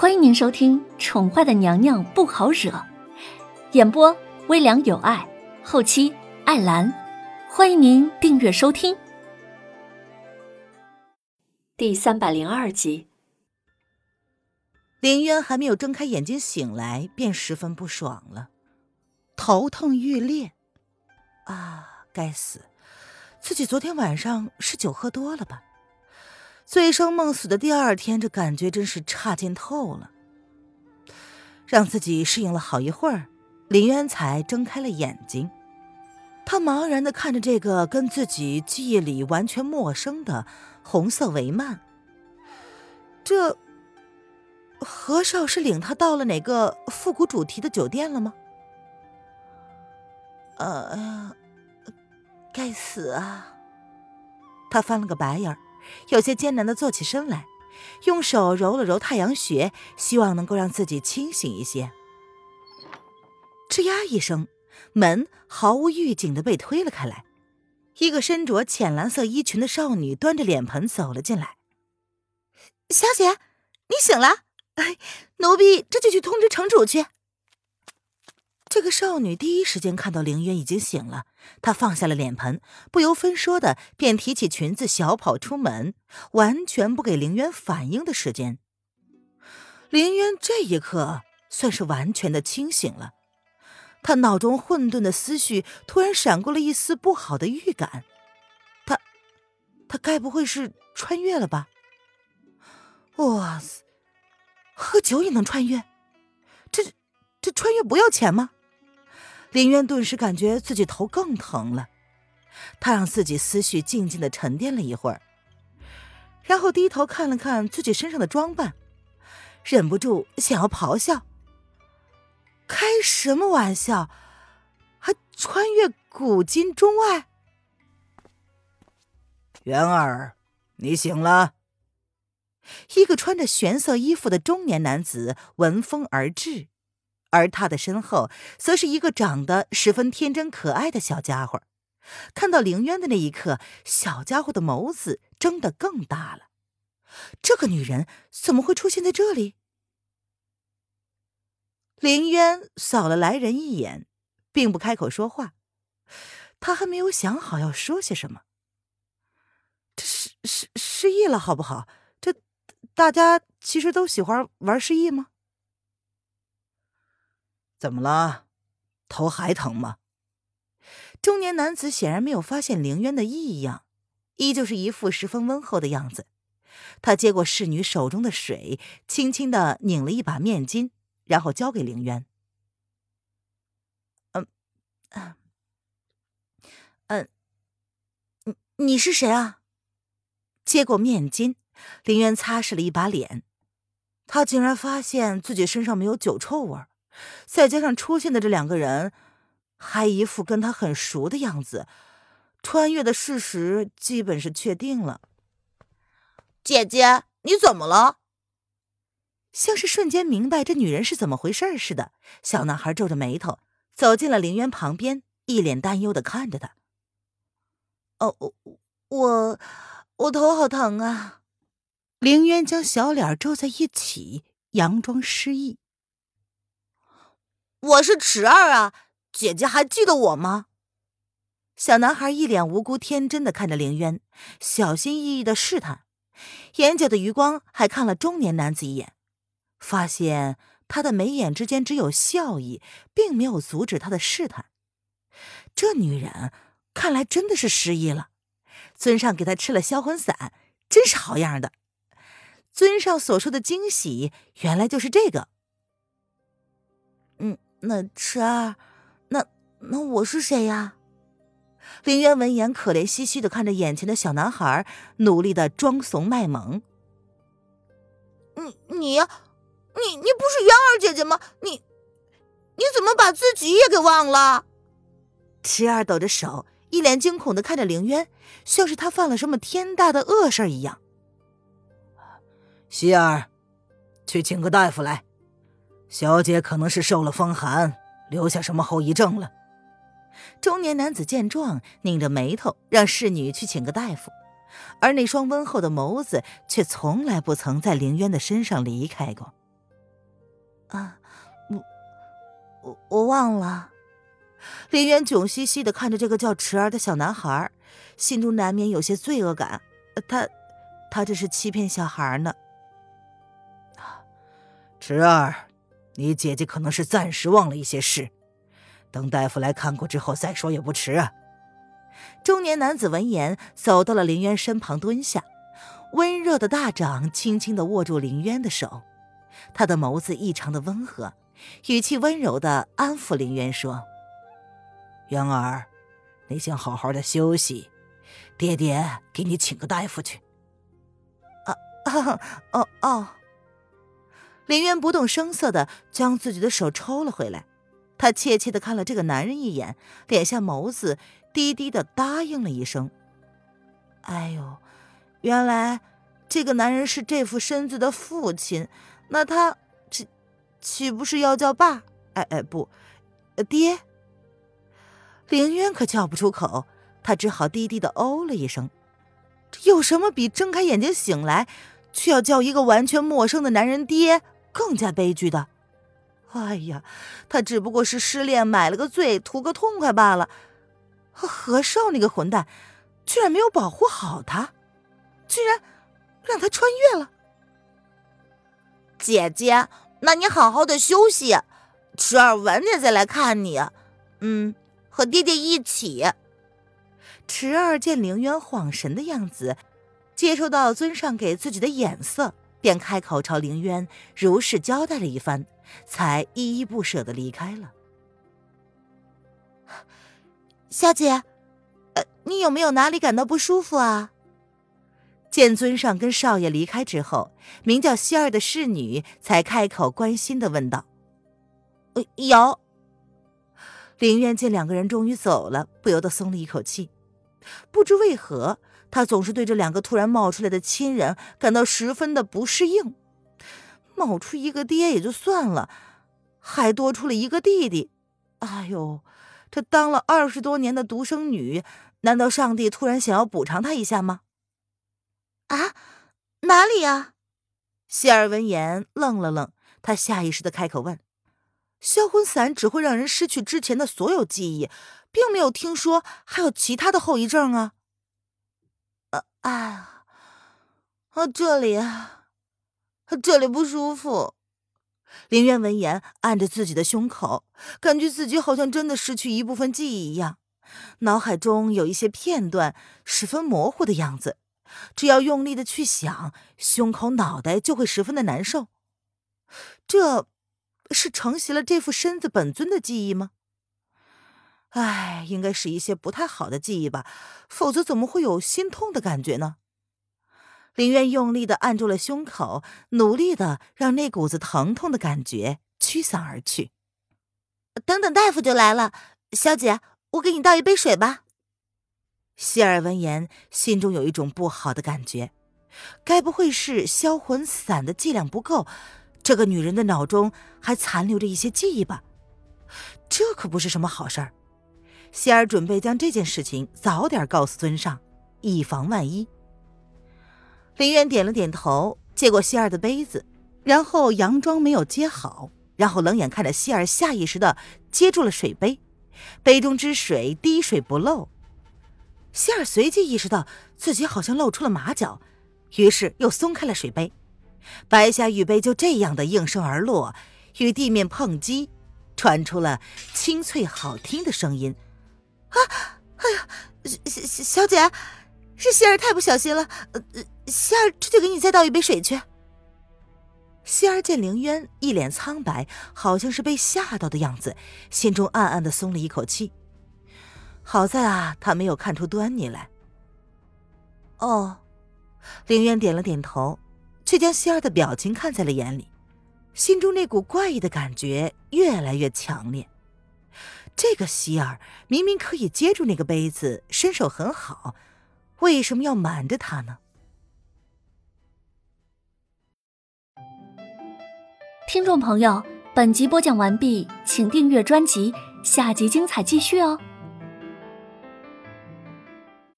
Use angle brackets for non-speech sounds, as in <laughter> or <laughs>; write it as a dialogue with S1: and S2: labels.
S1: 欢迎您收听《宠坏的娘娘不好惹》，演播微凉有爱，后期艾兰。欢迎您订阅收听。第三百零二集，
S2: 林渊还没有睁开眼睛醒来，便十分不爽了，头痛欲裂。啊，该死！自己昨天晚上是酒喝多了吧？醉生梦死的第二天，这感觉真是差劲透了。让自己适应了好一会儿，林渊才睁开了眼睛。他茫然的看着这个跟自己记忆里完全陌生的红色帷幔。这何少是领他到了哪个复古主题的酒店了吗？呃。该死啊！他翻了个白眼儿，有些艰难的坐起身来，用手揉了揉太阳穴，希望能够让自己清醒一些。吱呀一声，门毫无预警的被推了开来，一个身着浅蓝色衣裙的少女端着脸盆走了进来。小姐，你醒了？哎，奴婢这就去通知城主去。这个少女第一时间看到凌渊已经醒了，她放下了脸盆，不由分说的便提起裙子小跑出门，完全不给凌渊反应的时间。凌渊这一刻算是完全的清醒了，他脑中混沌的思绪突然闪过了一丝不好的预感，他，他该不会是穿越了吧？哇塞，喝酒也能穿越？这，这穿越不要钱吗？林渊顿时感觉自己头更疼了，他让自己思绪静静的沉淀了一会儿，然后低头看了看自己身上的装扮，忍不住想要咆哮：“开什么玩笑？还穿越古今中外？”
S3: 元儿，你醒了。
S2: 一个穿着玄色衣服的中年男子闻风而至。而他的身后，则是一个长得十分天真可爱的小家伙。看到凌渊的那一刻，小家伙的眸子睁得更大了。这个女人怎么会出现在这里？凌渊扫了来人一眼，并不开口说话。他还没有想好要说些什么。这失失失忆了，好不好？这大家其实都喜欢玩失忆吗？
S3: 怎么了？头还疼吗？
S2: 中年男子显然没有发现凌渊的异样，依旧是一副十分温厚的样子。他接过侍女手中的水，轻轻的拧了一把面巾，然后交给凌渊。嗯，嗯，你你是谁啊？接过面巾，凌渊擦拭了一把脸，他竟然发现自己身上没有酒臭味儿。再加上出现的这两个人，还一副跟他很熟的样子，穿越的事实基本是确定了。
S4: 姐姐，你怎么了？
S2: 像是瞬间明白这女人是怎么回事似的，小男孩皱着眉头走进了林渊旁边，一脸担忧的看着他。哦，我我我头好疼啊！凌渊将小脸皱在一起，佯装失忆。
S4: 我是池儿啊，姐姐还记得我吗？
S2: 小男孩一脸无辜天真的看着凌渊，小心翼翼的试探，眼角的余光还看了中年男子一眼，发现他的眉眼之间只有笑意，并没有阻止他的试探。这女人看来真的是失忆了，尊上给她吃了销魂散，真是好样的。尊上所说的惊喜，原来就是这个。那池儿，那那我是谁呀？林渊闻言，可怜兮兮的看着眼前的小男孩，努力的装怂卖萌。
S4: 你你你你不是元儿姐姐吗？你你怎么把自己也给忘了？
S2: 池儿抖着手，一脸惊恐的看着凌渊，像是他犯了什么天大的恶事一样。
S3: 希儿，去请个大夫来。小姐可能是受了风寒，留下什么后遗症了。
S2: 中年男子见状，拧着眉头，让侍女去请个大夫，而那双温厚的眸子却从来不曾在凌渊的身上离开过。啊，我我我忘了。林渊囧兮兮的看着这个叫池儿的小男孩，心中难免有些罪恶感。他，他这是欺骗小孩呢。
S3: 池儿，你姐姐可能是暂时忘了一些事，等大夫来看过之后再说也不迟啊。
S2: 中年男子闻言，走到了林渊身旁，蹲下，温热的大掌轻轻的握住林渊的手，他的眸子异常的温和，语气温柔的安抚林渊说。
S3: 渊儿，你先好好的休息，爹爹给你请个大夫去。
S2: 啊啊哦 <laughs> 哦！林渊不动声色的将自己的手抽了回来，他怯怯的看了这个男人一眼，敛下眸子，低低的答应了一声。哎呦，原来这个男人是这副身子的父亲，那他岂岂不是要叫爸？哎哎不，爹。凌渊可叫不出口，他只好低低的哦了一声。这有什么比睁开眼睛醒来，却要叫一个完全陌生的男人爹更加悲剧的？哎呀，他只不过是失恋买了个醉，图个痛快罢了。何少那个混蛋，居然没有保护好他，居然让他穿越了。
S4: 姐姐，那你好好的休息，迟儿晚点再来看你。嗯。和爹爹一起。
S2: 池儿见凌渊恍神的样子，接收到尊上给自己的眼色，便开口朝凌渊如实交代了一番，才依依不舍的离开了。小姐，呃，你有没有哪里感到不舒服啊？见尊上跟少爷离开之后，名叫希儿的侍女才开口关心的问道：“，
S4: 有。”
S2: 林渊见两个人终于走了，不由得松了一口气。不知为何，他总是对这两个突然冒出来的亲人感到十分的不适应。冒出一个爹也就算了，还多出了一个弟弟。哎呦，这当了二十多年的独生女，难道上帝突然想要补偿她一下吗？
S4: 啊，哪里呀？
S2: 希尔闻言愣了愣，他下意识的开口问。销魂散只会让人失去之前的所有记忆，并没有听说还有其他的后遗症啊！啊啊！啊，这里啊，这里不舒服。林渊闻言按着自己的胸口，感觉自己好像真的失去一部分记忆一样，脑海中有一些片段十分模糊的样子，只要用力的去想，胸口、脑袋就会十分的难受。这。是承袭了这副身子本尊的记忆吗？唉，应该是一些不太好的记忆吧，否则怎么会有心痛的感觉呢？林渊用力的按住了胸口，努力的让那股子疼痛的感觉驱散而去。
S4: 等等，大夫就来了。小姐，我给你倒一杯水吧。
S2: 希尔闻言，心中有一种不好的感觉，该不会是销魂散的剂量不够？这个女人的脑中还残留着一些记忆吧？这可不是什么好事儿。希儿准备将这件事情早点告诉尊上，以防万一。林渊点了点头，接过希儿的杯子，然后佯装没有接好，然后冷眼看着希儿下意识的接住了水杯，杯中之水滴水不漏。希儿随即意识到自己好像露出了马脚，于是又松开了水杯。白霞玉杯就这样的应声而落，与地面碰击，传出了清脆好听的声音。
S4: 啊！哎呀，小小小姐，是希儿太不小心了。呃，希儿这就给你再倒一杯水去。
S2: 希儿见凌渊一脸苍白，好像是被吓到的样子，心中暗暗的松了一口气。好在啊，他没有看出端倪来。哦，凌渊点了点头。却将希儿的表情看在了眼里，心中那股怪异的感觉越来越强烈。这个希尔明明可以接住那个杯子，身手很好，为什么要瞒着他呢？
S1: 听众朋友，本集播讲完毕，请订阅专辑，下集精彩继续哦。